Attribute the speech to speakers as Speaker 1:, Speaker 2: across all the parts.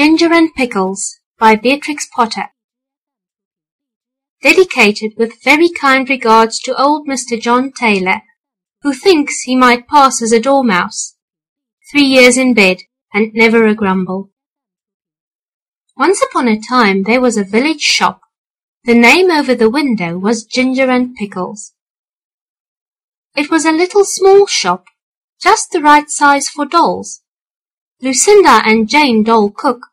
Speaker 1: Ginger and Pickles by Beatrix Potter Dedicated with very kind regards to old Mr. John Taylor, who thinks he might pass as a dormouse. Three years in bed, and never a grumble. Once upon a time there was a village shop. The name over the window was Ginger and Pickles. It was a little small shop, just the right size for dolls. Lucinda and Jane Doll Cook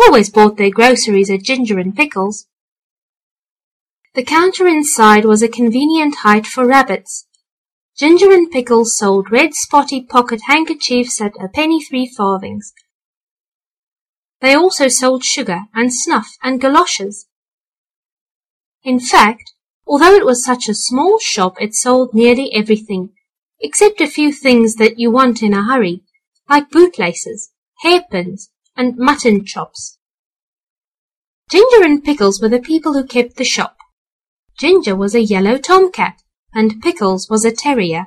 Speaker 1: always bought their groceries at Ginger and Pickles. The counter inside was a convenient height for rabbits. Ginger and Pickles sold red spotty pocket handkerchiefs at a penny three farthings. They also sold sugar and snuff and galoshes. In fact, although it was such a small shop, it sold nearly everything, except a few things that you want in a hurry, like bootlaces, hairpins, and mutton chops. Ginger and Pickles were the people who kept the shop. Ginger was a yellow tomcat, and Pickles was a terrier.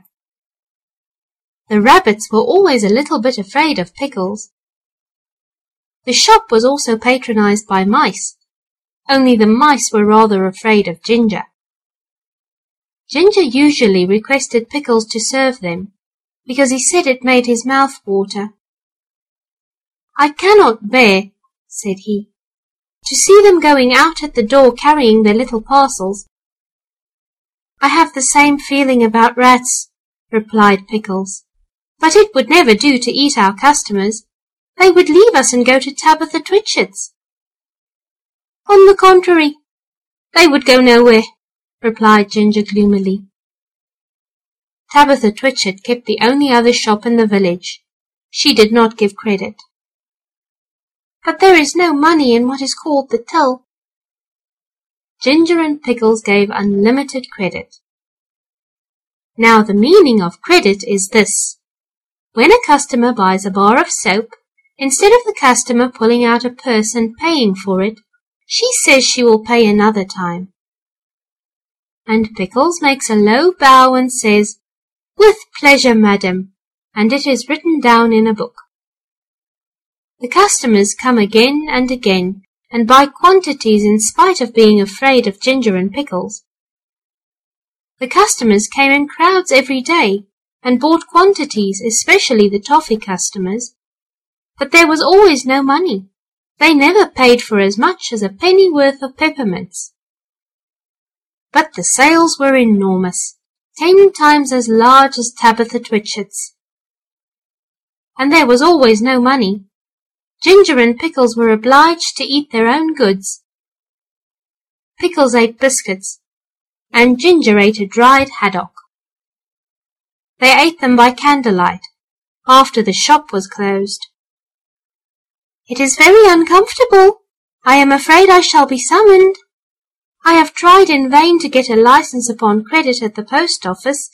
Speaker 1: The rabbits were always a little bit afraid of Pickles. The shop was also patronized by mice, only the mice were rather afraid of Ginger. Ginger usually requested Pickles to serve them, because he said it made his mouth water. I cannot bear, said he, to see them going out at the door carrying their little parcels. I have the same feeling about rats, replied Pickles, but it would never do to eat our customers. They would leave us and go to Tabitha Twitchit's. On the contrary, they would go nowhere, replied Ginger gloomily. Tabitha Twitchit kept the only other shop in the village. She did not give credit. But there is no money in what is called the till. Ginger and Pickles gave unlimited credit. Now the meaning of credit is this. When a customer buys a bar of soap, instead of the customer pulling out a purse and paying for it, she says she will pay another time. And Pickles makes a low bow and says, With pleasure, madam, and it is written down in a book. The customers come again and again and buy quantities in spite of being afraid of ginger and pickles. The customers came in crowds every day and bought quantities, especially the toffee customers. But there was always no money. They never paid for as much as a penny worth of peppermints. But the sales were enormous, ten times as large as Tabitha Twitchit's. And there was always no money, Ginger and Pickles were obliged to eat their own goods. Pickles ate biscuits, and Ginger ate a dried haddock. They ate them by candlelight, after the shop was closed. It is very uncomfortable. I am afraid I shall be summoned. I have tried in vain to get a license upon credit at the post office,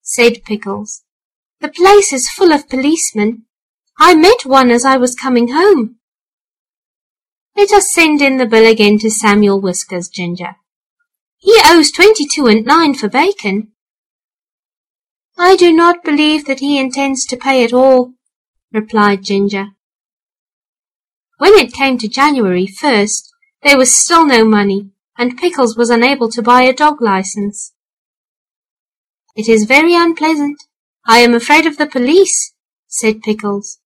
Speaker 1: said Pickles. The place is full of policemen, I met one as I was coming home. Let us send in the bill again to Samuel Whiskers, Ginger. He owes twenty-two and nine for bacon. I do not believe that he intends to pay at all, replied Ginger. When it came to January 1st, there was still no money, and Pickles was unable to buy a dog license. It is very unpleasant. I am afraid of the police, said Pickles.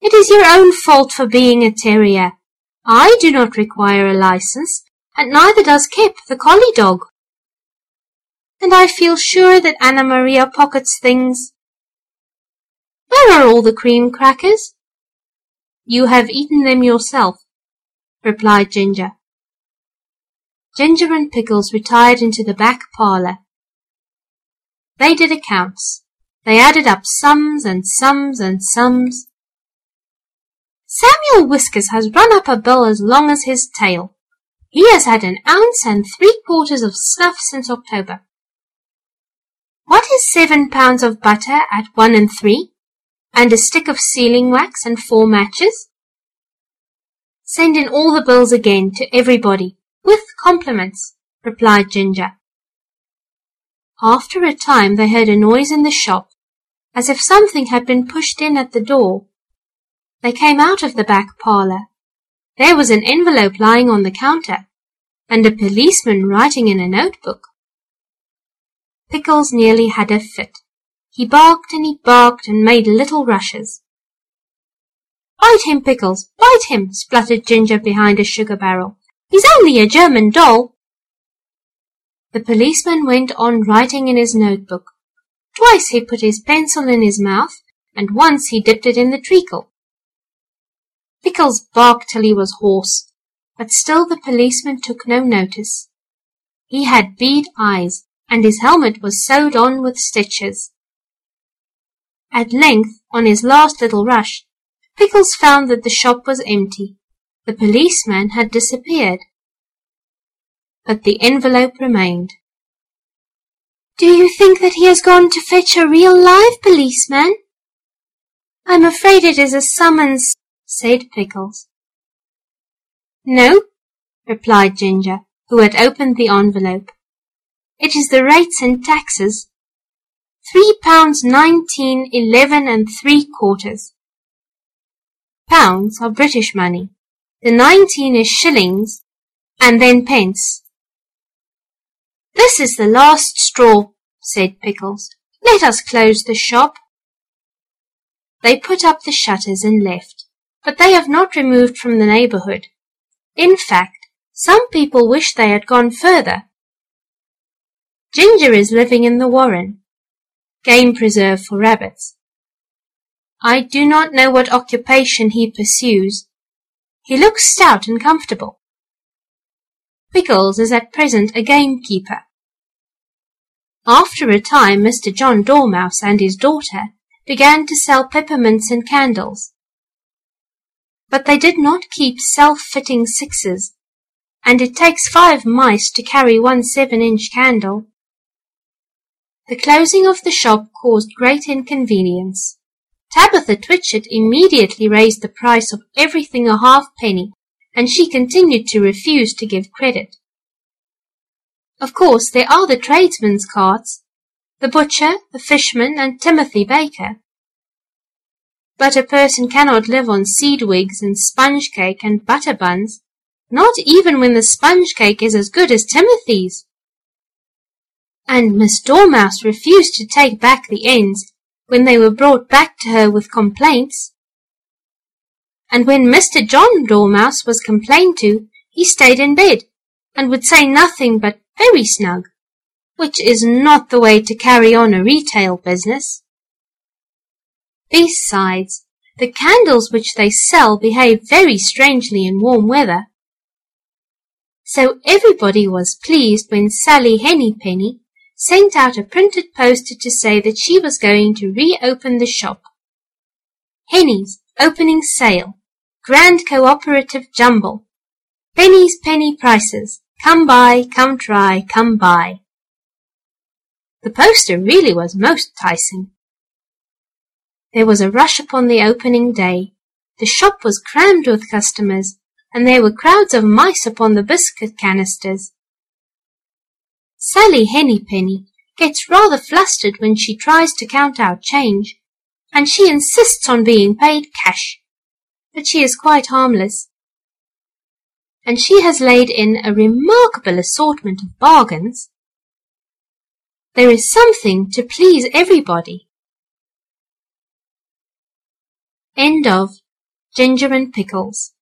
Speaker 1: It is your own fault for being a terrier. I do not require a license, and neither does Kip, the collie dog. And I feel sure that Anna Maria pockets things. Where are all the cream crackers? You have eaten them yourself, replied Ginger. Ginger and Pickles retired into the back parlour. They did accounts. They added up sums and sums and sums. Samuel Whiskers has run up a bill as long as his tail. He has had an ounce and three quarters of snuff since October. What is seven pounds of butter at one and three? And a stick of sealing wax and four matches? Send in all the bills again to everybody, with compliments, replied Ginger. After a time they heard a noise in the shop, as if something had been pushed in at the door They came out of the back parlour. There was an envelope lying on the counter, and a policeman writing in a notebook. Pickles nearly had a fit. He barked and he barked and made little rushes. Bite him, Pickles, bite him, spluttered Ginger behind a sugar barrel. He's only a German doll. The policeman went on writing in his notebook. Twice he put his pencil in his mouth, and once he dipped it in the treacle. Pickles barked till he was hoarse, but still the policeman took no notice. He had bead eyes, and his helmet was sewed on with stitches. At length, on his last little rush, Pickles found that the shop was empty. The policeman had disappeared. But the envelope remained. Do you think that he has gone to fetch a real live policeman? I'm afraid it is a summons, said Pickles. No, replied Ginger, who had opened the envelope. It is the rates and taxes. Three pounds nineteen eleven and three quarters. Pounds are British money. The nineteen is shillings, and then pence. This is the last straw, said Pickles. Let us close the shop. They put up the shutters and left but they have not removed from the neighbourhood. In fact, some people wish they had gone further. Ginger is living in the warren, game preserve for rabbits. I do not know what occupation he pursues. He looks stout and comfortable. Pickles is at present a gamekeeper. After a time, Mr. John Dormouse and his daughter began to sell peppermints and candles but they did not keep self-fitting sixes, and it takes five mice to carry one seven-inch candle. The closing of the shop caused great inconvenience. Tabitha Twitchit immediately raised the price of everything a halfpenny, and she continued to refuse to give credit. Of course, there are the tradesmen's carts, the butcher, the fishman, and Timothy Baker. But a person cannot live on seed wigs and sponge cake and butter buns, not even when the sponge cake is as good as Timothy's. And Miss Dormouse refused to take back the ends when they were brought back to her with complaints. And when Mr. John Dormouse was complained to, he stayed in bed and would say nothing but very snug, which is not the way to carry on a retail business. Besides, the candles which they sell behave very strangely in warm weather. So everybody was pleased when Sally Hennypenny sent out a printed poster to say that she was going to reopen the shop. Henny's opening sale. Grand cooperative jumble. Penny's penny prices. Come buy, come try, come buy. The poster really was most enticing. There was a rush upon the opening day. The shop was crammed with customers, and there were crowds of mice upon the biscuit canisters. Sally Hennypenny gets rather flustered when she tries to count out change, and she insists on being paid cash. But she is quite harmless. And she has laid in a remarkable assortment of bargains. There is something to please everybody. End of Ginger and Pickles